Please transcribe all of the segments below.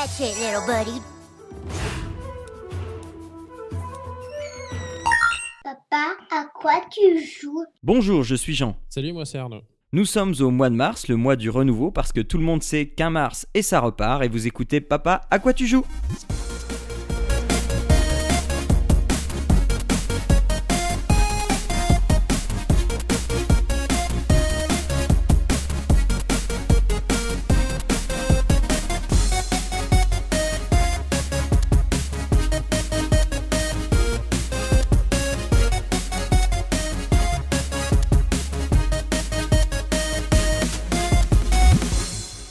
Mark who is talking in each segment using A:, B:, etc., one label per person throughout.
A: That's it, little buddy.
B: Papa, à quoi tu joues?
C: Bonjour, je suis Jean.
D: Salut, moi c'est Arnaud.
C: Nous sommes au mois de mars, le mois du renouveau, parce que tout le monde sait qu'un mars et ça repart, et vous écoutez Papa, à quoi tu joues?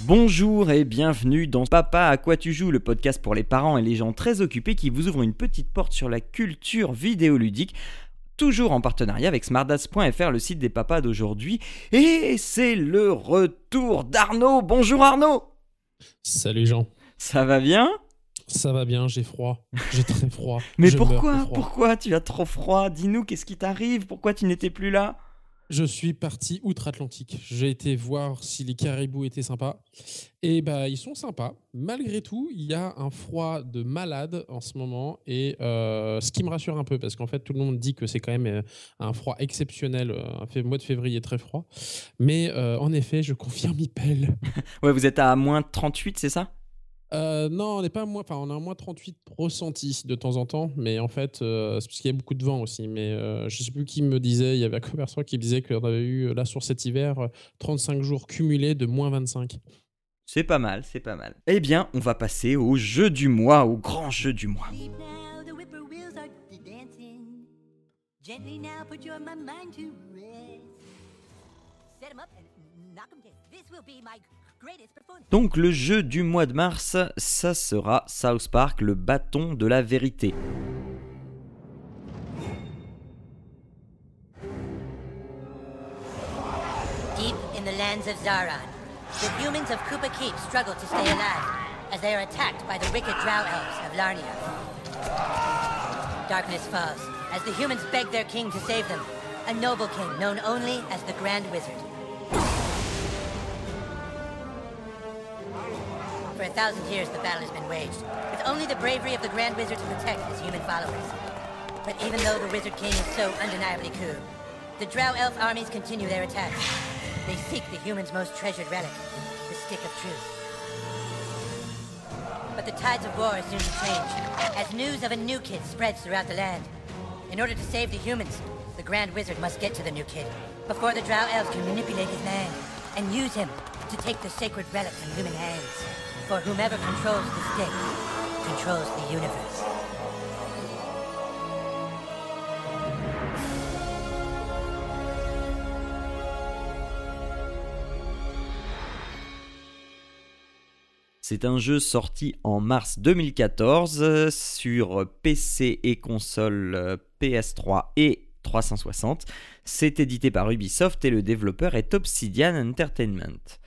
C: Bonjour et bienvenue dans Papa à quoi tu joues, le podcast pour les parents et les gens très occupés qui vous ouvre une petite porte sur la culture vidéoludique toujours en partenariat avec smartdas.fr, le site des papas d'aujourd'hui. Et c'est le retour d'Arnaud. Bonjour Arnaud
D: Salut Jean.
C: Ça va bien?
D: Ça va bien, j'ai froid. J'ai très froid.
C: Mais
D: Je
C: pourquoi. Pourquoi tu as trop froid? Dis-nous, qu'est-ce qui t'arrive? Pourquoi tu n'étais plus là?
D: Je suis parti outre-Atlantique. J'ai été voir si les caribous étaient sympas. Et bah, ils sont sympas. Malgré tout, il y a un froid de malade en ce moment. Et euh, ce qui me rassure un peu, parce qu'en fait, tout le monde dit que c'est quand même euh, un froid exceptionnel, euh, un mois de février très froid. Mais en effet, je confirme, il pèle.
C: Vous êtes à moins 38, c'est ça?
D: Euh, non, on n'est pas à moins, enfin, on a un moins 38 ressenti de temps en temps, mais en fait, euh, c'est parce qu'il y a beaucoup de vent aussi. Mais euh, je sais plus qui me disait, il y avait un commerçant qui me disait qu'on avait eu là sur cet hiver euh, 35 jours cumulés de moins 25.
C: C'est pas mal, c'est pas mal. Eh bien, on va passer au jeu du mois, au grand jeu du mois. Donc le jeu du mois de mars, ça sera South Park, le bâton de la vérité.
E: Deep in the lands of Zaron, the humans of Koopa Keep struggle to stay alive as they are attacked by the wicked drow elves of Larnia. Darkness falls as the humans beg their king to save them, a noble king known only as the Grand Wizard. Thousand years, the battle has been waged, with only the bravery of the Grand Wizard to protect his human followers. But even though the Wizard King is so undeniably cool, the Drow Elf armies continue their attacks. They seek the humans' most treasured relic, the Stick of Truth. But the tides of war are soon to change, as news of a new kid spreads throughout the land. In order to save the humans, the Grand Wizard must get to the new kid before the Drow Elves can manipulate his land and use him to take the sacred relic from human hands. For whomever controls the stick controls the universe.
C: C'est un jeu sorti en mars 2014 euh, sur PC et console euh, PS3 et 360. C'est édité par Ubisoft et le développeur est Obsidian Entertainment.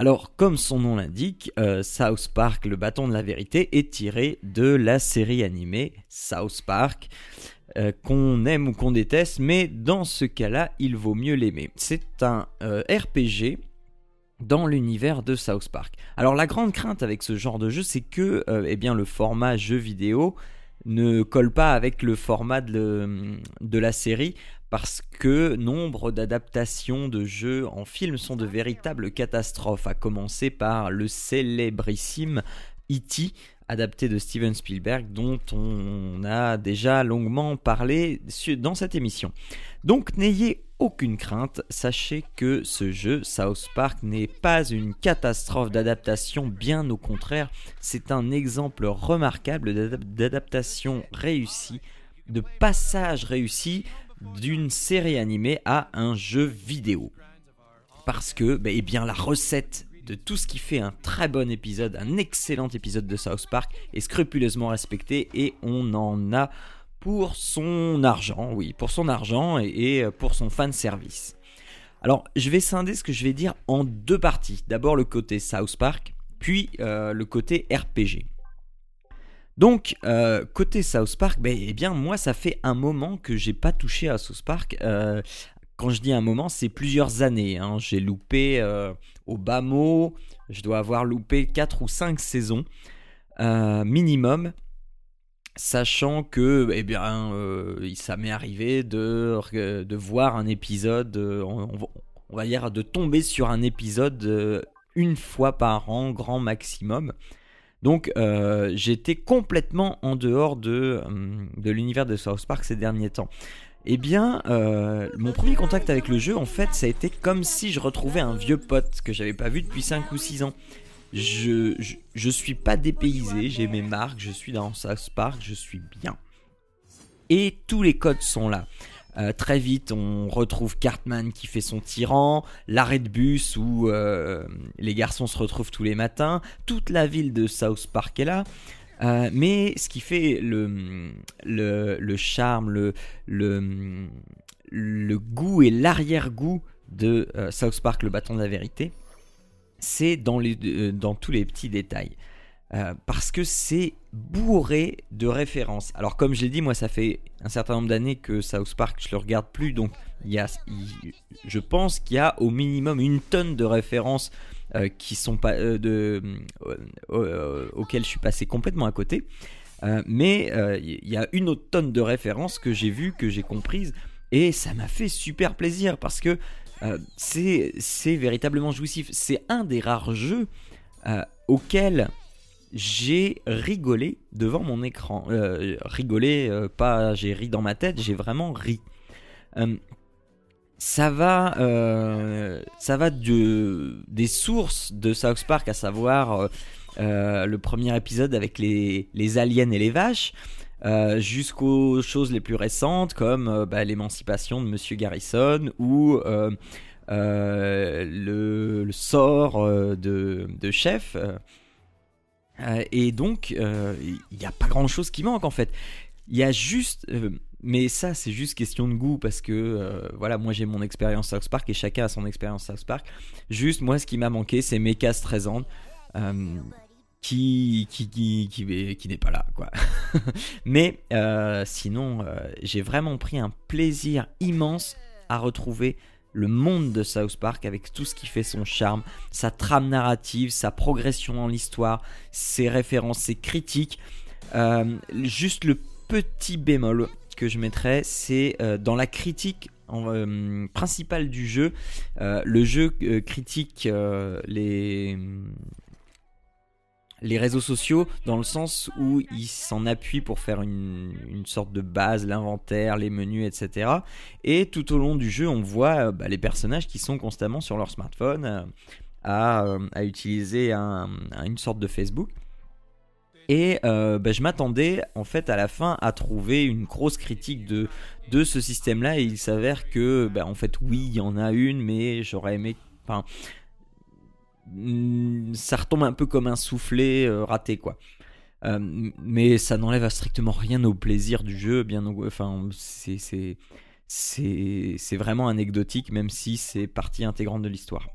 C: Alors, comme son nom l'indique, euh, South Park, le bâton de la vérité, est tiré de la série animée South Park, euh, qu'on aime ou qu'on déteste, mais dans ce cas-là, il vaut mieux l'aimer. C'est un euh, RPG dans l'univers de South Park. Alors la grande crainte avec ce genre de jeu, c'est que eh bien, le format jeu vidéo ne colle pas avec le format de la série parce que nombre d'adaptations de jeux en film sont de véritables catastrophes, à commencer par le célébrissime E.T., adapté de Steven Spielberg, dont on a déjà longuement parlé dans cette émission. Donc n'ayez aucune crainte, sachez que ce jeu, South Park, n'est pas une catastrophe d'adaptation, bien au contraire, c'est un exemple remarquable d'adap- d'adaptation réussie, de passage réussi d'une série animée à un jeu vidéo. Parce que, ben, eh la recette de tout ce qui fait un très bon épisode, un excellent épisode de South Park est scrupuleusement respectée et on en a pour son argent, oui, pour son argent et, et pour son fan service. Alors, je vais scinder ce que je vais dire en deux parties. D'abord le côté South Park, puis euh, le côté RPG. Donc, euh, côté South Park, ben, eh bien, moi, ça fait un moment que j'ai pas touché à South Park. Euh, quand je dis un moment, c'est plusieurs années. hein. J'ai loupé euh, au bas mot, je dois avoir loupé 4 ou 5 saisons. minimum sachant que eh bien ça m'est arrivé de, voir un épisode on, va dire de tomber sur un épisode une fois par an grand maximum donc j'étais complètement en dehors de, de l'univers de South Park ces derniers temps eh bien, euh, mon premier contact avec le jeu, en fait, ça a été comme si je retrouvais un vieux pote que j'avais pas vu depuis 5 ou 6 ans. Je, je, suis pas dépaysé, j'ai mes marques, je suis dans South Park, je suis bien. Et tous les codes sont là. Euh, très vite, on retrouve Cartman qui fait son tyran, l'arrêt de bus où euh, les garçons se retrouvent tous les matins, toute la ville de South Park est là. Euh, mais ce qui fait le, charme, le, goût et l'arrière-goût de South Park, le bâton de la vérité, c'est dans tous les petits détails. Parce que c'est bourré de références. Alors comme je l'ai dit, moi ça fait un certain nombre d'années que South Park je le regarde plus, donc il y a, je pense qu'il y a au minimum une tonne de références euh, qui sont pas euh, de euh, auxquels je suis passé complètement à côté. mais il y a une autre tonne de références que j'ai vues, que j'ai comprises, et ça m'a fait super plaisir parce que c'est véritablement jouissif. C'est un des rares jeux auxquels j'ai rigolé devant mon écran. rigolé, pas j'ai ri dans ma tête, j'ai vraiment ri ça va, euh, ça va de, des sources de South Park, à savoir euh, euh, le premier épisode avec les, les, aliens et les vaches, jusqu'aux choses les plus récentes comme bah, l'émancipation de Monsieur Garrison ou le, le, sort de, de Chef. Et donc, il n'y a pas grand-chose qui manque en fait. Il y a juste mais ça, c'est juste question de goût parce que euh, voilà, moi j'ai mon expérience South Park et chacun a son expérience South Park. Juste, moi, ce qui m'a manqué, c'est Mecha Streisand euh, qui, qui, qui, qui, qui n'est pas là, quoi. Mais euh, sinon, j'ai vraiment pris un plaisir immense à retrouver le monde de South Park avec tout ce qui fait son charme, sa trame narrative, sa progression dans l'histoire, ses références, ses critiques. juste le petit bémol que je mettrais, c'est euh, dans la critique euh, principale du jeu. Euh, le jeu critique les les réseaux sociaux dans le sens où il s'en appuie pour faire une, sorte de base, l'inventaire, les menus, etc. Et tout au long du jeu, on voit bah, les personnages qui sont constamment sur leur smartphone à, utiliser une sorte de Facebook. Et euh, bah, je m'attendais en fait à la fin à trouver une grosse critique de, de ce système-là et il s'avère que bah, en fait oui il y en a une mais j'aurais aimé... ça retombe un peu comme un soufflet euh, raté quoi. Euh, mais ça n'enlève strictement rien au plaisir du jeu, bien enfin c'est vraiment anecdotique même si c'est partie intégrante de l'histoire.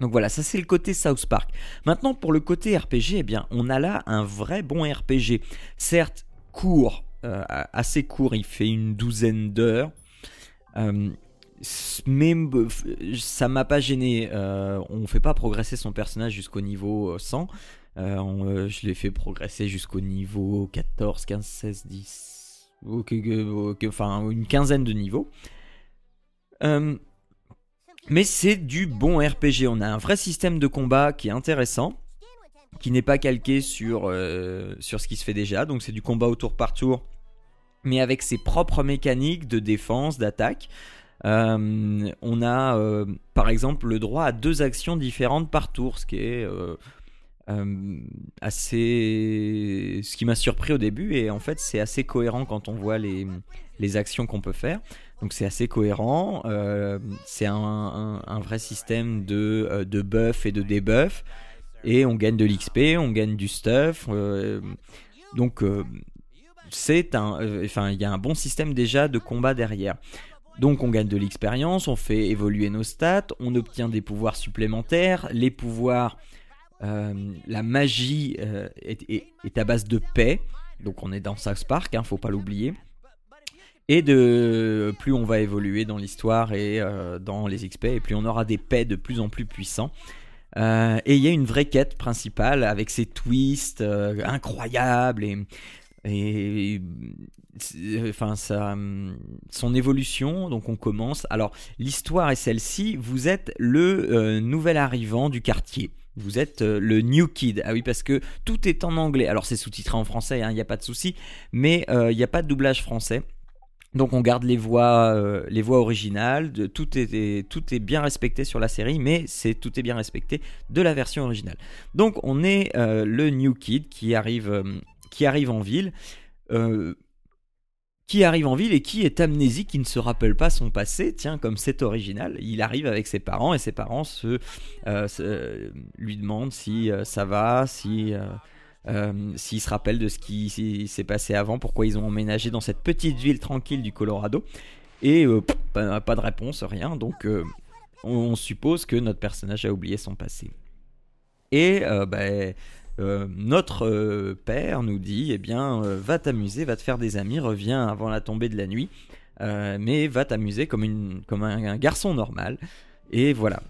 C: Donc voilà, ça c'est le côté South Park. Maintenant pour le côté RPG, eh bien on a là un vrai bon RPG. Certes court, euh, assez court, il fait une douzaine d'heures. Mais ça m'a pas gêné. Euh, on fait pas progresser son personnage jusqu'au niveau 100. je l'ai fait progresser jusqu'au niveau 14, 15, 16, 10. enfin, une quinzaine de niveaux. Mais c'est du bon RPG. On a un vrai système de combat qui est intéressant, qui n'est pas calqué sur, euh, sur ce qui se fait déjà. Donc c'est du combat au tour par tour, mais avec ses propres mécaniques de défense, d'attaque. Euh, on a euh, par exemple le droit à deux actions différentes par tour, ce qui est assez. Ce qui m'a surpris au début, et en fait c'est assez cohérent quand on voit les, les actions qu'on peut faire. Donc c'est assez cohérent. Euh, c'est un, vrai système de, euh, de buff et de debuff. Et on gagne de l'XP, on gagne du stuff. Euh, donc c'est un, enfin il y a un bon système déjà de combat derrière. Donc on gagne de l'expérience, on fait évoluer nos stats, on obtient des pouvoirs supplémentaires. Les pouvoirs, la magie est, à base de paix. Donc on est dans South Park, hein, faut pas l'oublier et de plus on va évoluer dans l'histoire et euh, dans les XP, et plus on aura des paix de plus en plus puissants. Euh, et il y a une vraie quête principale avec ses twists euh, incroyables et enfin son évolution. Donc on commence. Alors l'histoire est celle-ci. Vous êtes le euh, nouvel arrivant du quartier. Vous êtes le new kid. Ah oui, parce que tout est en anglais. Alors c'est sous-titré en français, il hein, n'y a pas de souci. Mais il n'y a pas de doublage français. Donc on garde les voix, euh, les voix originales, tout, est, tout est bien respecté sur la série, mais c'est tout est bien respecté de la version originale. Donc on est euh, le New Kid qui arrive, euh, qui arrive en ville, qui arrive en ville et qui est amnésique, qui ne se rappelle pas son passé, tiens comme c'est original. Il arrive avec ses parents et ses parents se, lui demandent si ça va, si euh, se rappellent de ce qui s'est passé avant, pourquoi ils ont emménagé dans cette petite ville tranquille du Colorado. Et euh, pas, de réponse, rien. Donc euh, on, suppose que notre personnage a oublié son passé. Et ben, notre père nous dit, eh bien, va t'amuser, va te faire des amis, reviens avant la tombée de la nuit, mais va t'amuser comme, une, comme un, garçon normal. Et voilà.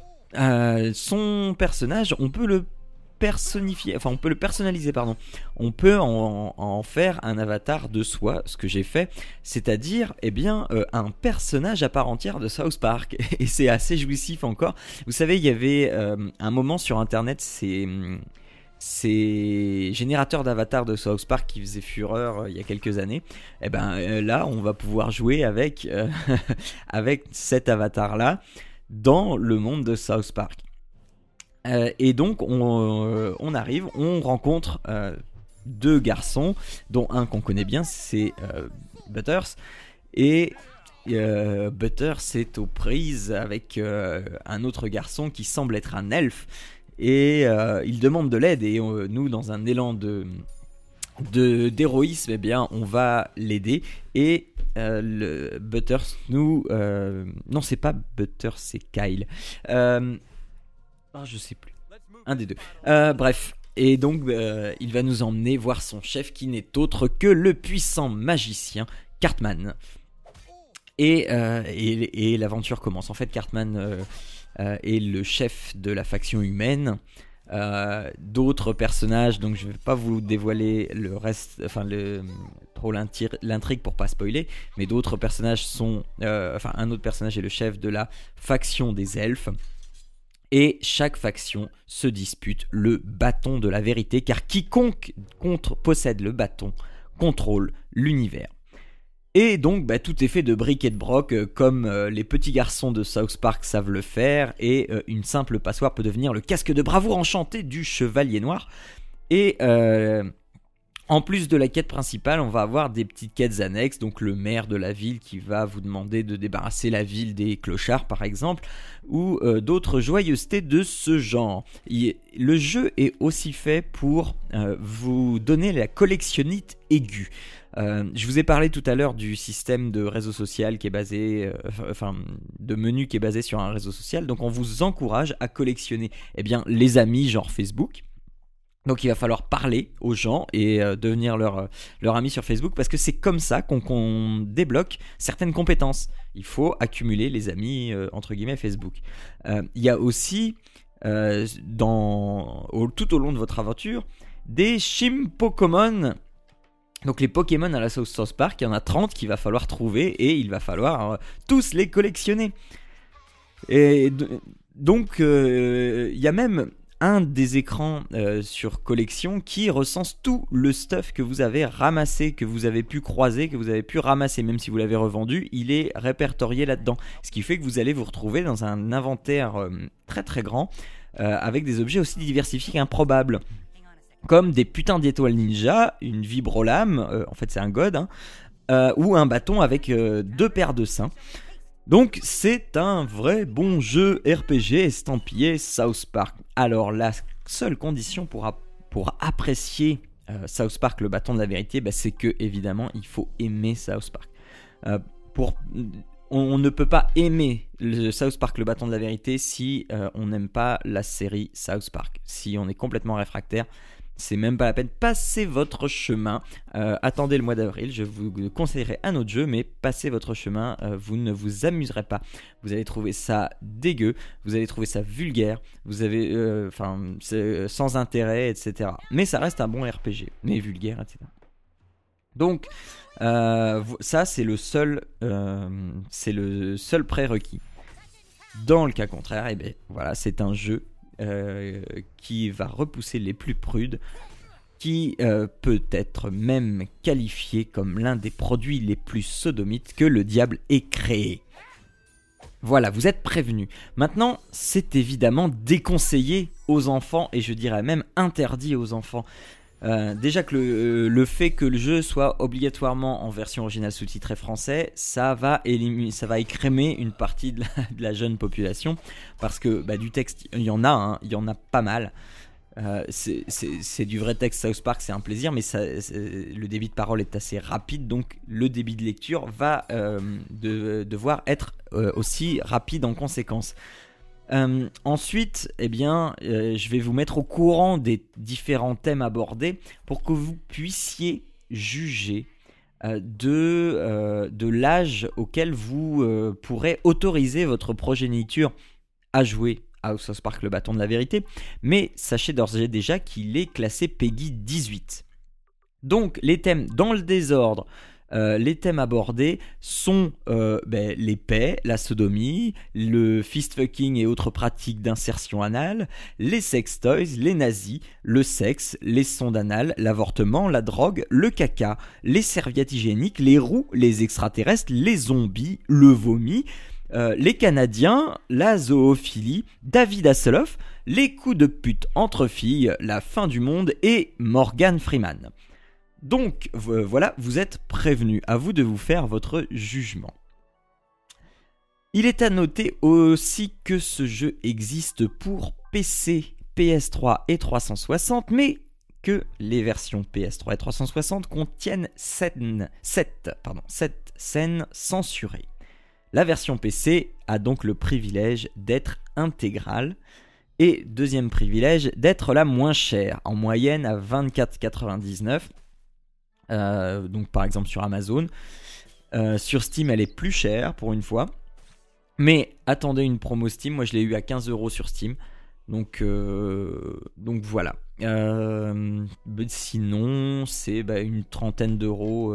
C: son personnage, on peut le personnifier, enfin on peut le personnaliser, pardon. On peut en, faire un avatar de soi, ce que j'ai fait, c'est-à-dire, eh bien, euh, un personnage à part entière de South Park. Et c'est assez jouissif encore. Vous savez, il y avait euh, un moment sur Internet, c'est ces générateurs d'avatars de South Park qui faisaient fureur euh, il y a quelques années, et eh ben là on va pouvoir jouer avec, avec cet avatar là dans le monde de South Park. Euh, et donc euh, on, arrive, on rencontre euh, deux garçons, dont un qu'on connaît bien, c'est Butters. Et Butters est aux prises avec un autre garçon qui semble être un elfe. Et il demande de l'aide. Et nous, dans un élan de d'héroïsme, eh bien, on va l'aider. Et le Butters nous... non, c'est pas Butters, c'est Kyle. Ah, je sais plus. Un des deux. Euh, bref. Et donc, euh, il va nous emmener voir son chef qui n'est autre que le puissant magicien Cartman. Et, euh, et, l'aventure commence. En fait, Cartman est le chef de la faction humaine. D'autres personnages, donc je ne vais pas vous dévoiler le reste, enfin le, trop l'intrigue pour pas spoiler, mais d'autres personnages sont, enfin un autre personnage est le chef de la faction des elfes et chaque faction se dispute le bâton de la vérité, car quiconque possède le bâton contrôle l'univers. Et donc bah, tout est fait de briques et de broc, euh, comme euh, les petits garçons de South Park savent le faire, et euh, une simple passoire peut devenir le casque de bravoure enchanté du chevalier noir. Et en plus de la quête principale, on va avoir des petites quêtes annexes, donc le maire de la ville qui va vous demander de débarrasser la ville des clochards par exemple, ou euh, d'autres joyeusetés de ce genre. le jeu est aussi fait pour euh, vous donner la collectionnite aiguë. Euh, je vous ai parlé tout à l'heure du système de réseau social qui est basé, enfin, de menu qui est basé sur un réseau social. Donc, on vous encourage à collectionner, eh bien, les amis genre Facebook. Donc il va falloir parler aux gens et euh, devenir leur, euh, leur ami sur Facebook parce que c'est comme ça qu'on débloque certaines compétences. Il faut accumuler les amis euh, entre guillemets Facebook. Il y a aussi tout au long de votre aventure des Shim Pokémon. Donc les Pokémon à la South South Park, il y en a 30 qu'il va falloir trouver et il va falloir tous les collectionner. Et donc il y a même un des écrans euh, sur collection qui recense tout le stuff que vous avez ramassé, que vous avez pu croiser, que vous avez pu ramasser, même si vous l'avez revendu, il est répertorié là-dedans. Ce qui fait que vous allez vous retrouver dans un inventaire euh, très très grand euh, avec des objets aussi diversifiés qu'improbables. Comme des putains d'étoiles ninja, une vibrolame, en fait c'est un god, hein, ou un bâton avec deux paires de seins. Donc c'est un vrai bon jeu RPG estampillé South Park. Alors la seule condition pour, apprécier euh, South Park, le bâton de la vérité, bah, c'est que évidemment il faut aimer South Park. Euh, on, ne peut pas aimer South Park, le bâton de la vérité, si euh, on n'aime pas la série South Park. Si on est complètement réfractaire, C'est même pas la peine. Passez votre chemin. Euh, attendez le mois d'avril. Je vous conseillerais un autre jeu, mais passez votre chemin. euh, vous ne vous amuserez pas. Vous allez trouver ça dégueu. Vous allez trouver ça vulgaire. Vous avez, euh, enfin, sans intérêt, etc. Mais ça reste un bon RPG, mais vulgaire, etc. Donc, ça c'est le seul, c'est le seul prérequis. Dans le cas contraire, eh ben, voilà, c'est un jeu euh, qui va repousser les plus prudes, qui euh, peut être même qualifié comme l'un des produits les plus sodomites que le diable ait créé. Voilà, vous êtes prévenus. Maintenant, c'est évidemment déconseillé aux enfants et je dirais même interdit aux enfants. Euh, déjà que le, euh, le fait que le jeu soit obligatoirement en version originale sous-titrée français, ça va ça va écrémer une partie de la, jeune population parce que bah, du texte, il y en a, hein, il y en a pas mal. Euh, c'est- du vrai texte South Park, c'est un plaisir, mais le débit de parole est assez rapide, donc le débit de lecture va de- devoir être aussi rapide en conséquence. Euh, ensuite, eh euh, je vais vous mettre au courant des différents thèmes abordés pour que vous puissiez juger euh, de, l'âge auquel vous pourrez autoriser votre progéniture à jouer à South Park le bâton de la vérité. Mais sachez d'ores et déjà qu'il est classé Peggy 18. Donc, les thèmes dans le désordre. Euh, les thèmes abordés sont euh, ben, les paix, la sodomie, le fist fucking et autres pratiques d'insertion anale, les sex toys, les nazis, le sexe, les sondes anales, l'avortement, la drogue, le caca, les serviettes hygiéniques, les roues, les extraterrestres, les zombies, le vomi, euh, les Canadiens, la zoophilie, David Hasselhoff, les coups de pute entre filles, la fin du monde et Morgan Freeman. Donc vo- voilà, vous êtes prévenus, à vous de vous faire votre jugement. Il est à noter aussi que ce jeu existe pour PC, PS3 et 360, mais que les versions PS3 et 360 contiennent 7, pardon, sept scènes censurées. La version PC a donc le privilège d'être intégrale et deuxième privilège d'être la moins chère, en moyenne à 24,99. Euh, donc par exemple sur Amazon. Euh, sur Steam, elle est plus chère pour une fois. Mais attendez une promo Steam, moi je l'ai eu à 15 euros sur Steam. Donc, euh, donc voilà. Euh, bah, sinon, c'est bah, une trentaine d'euros,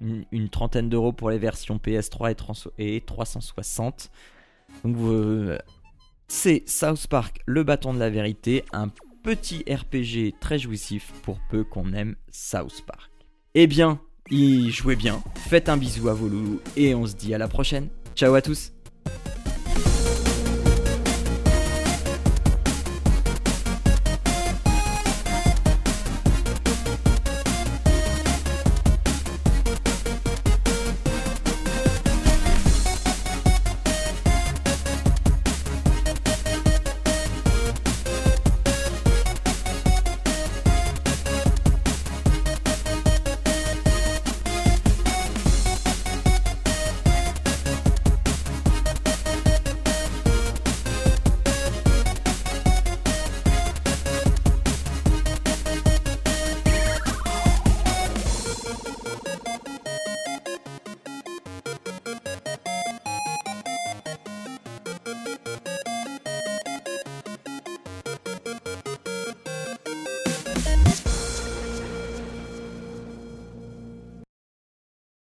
C: une, trentaine d'euros pour les versions PS3 et, 300 et 360. Donc c'est South Park, le bâton de la vérité, un petit RPG très jouissif pour peu qu'on aime South Park. Eh bien, y jouez bien, faites un bisou à vos loulous et on se dit à la prochaine. Ciao à tous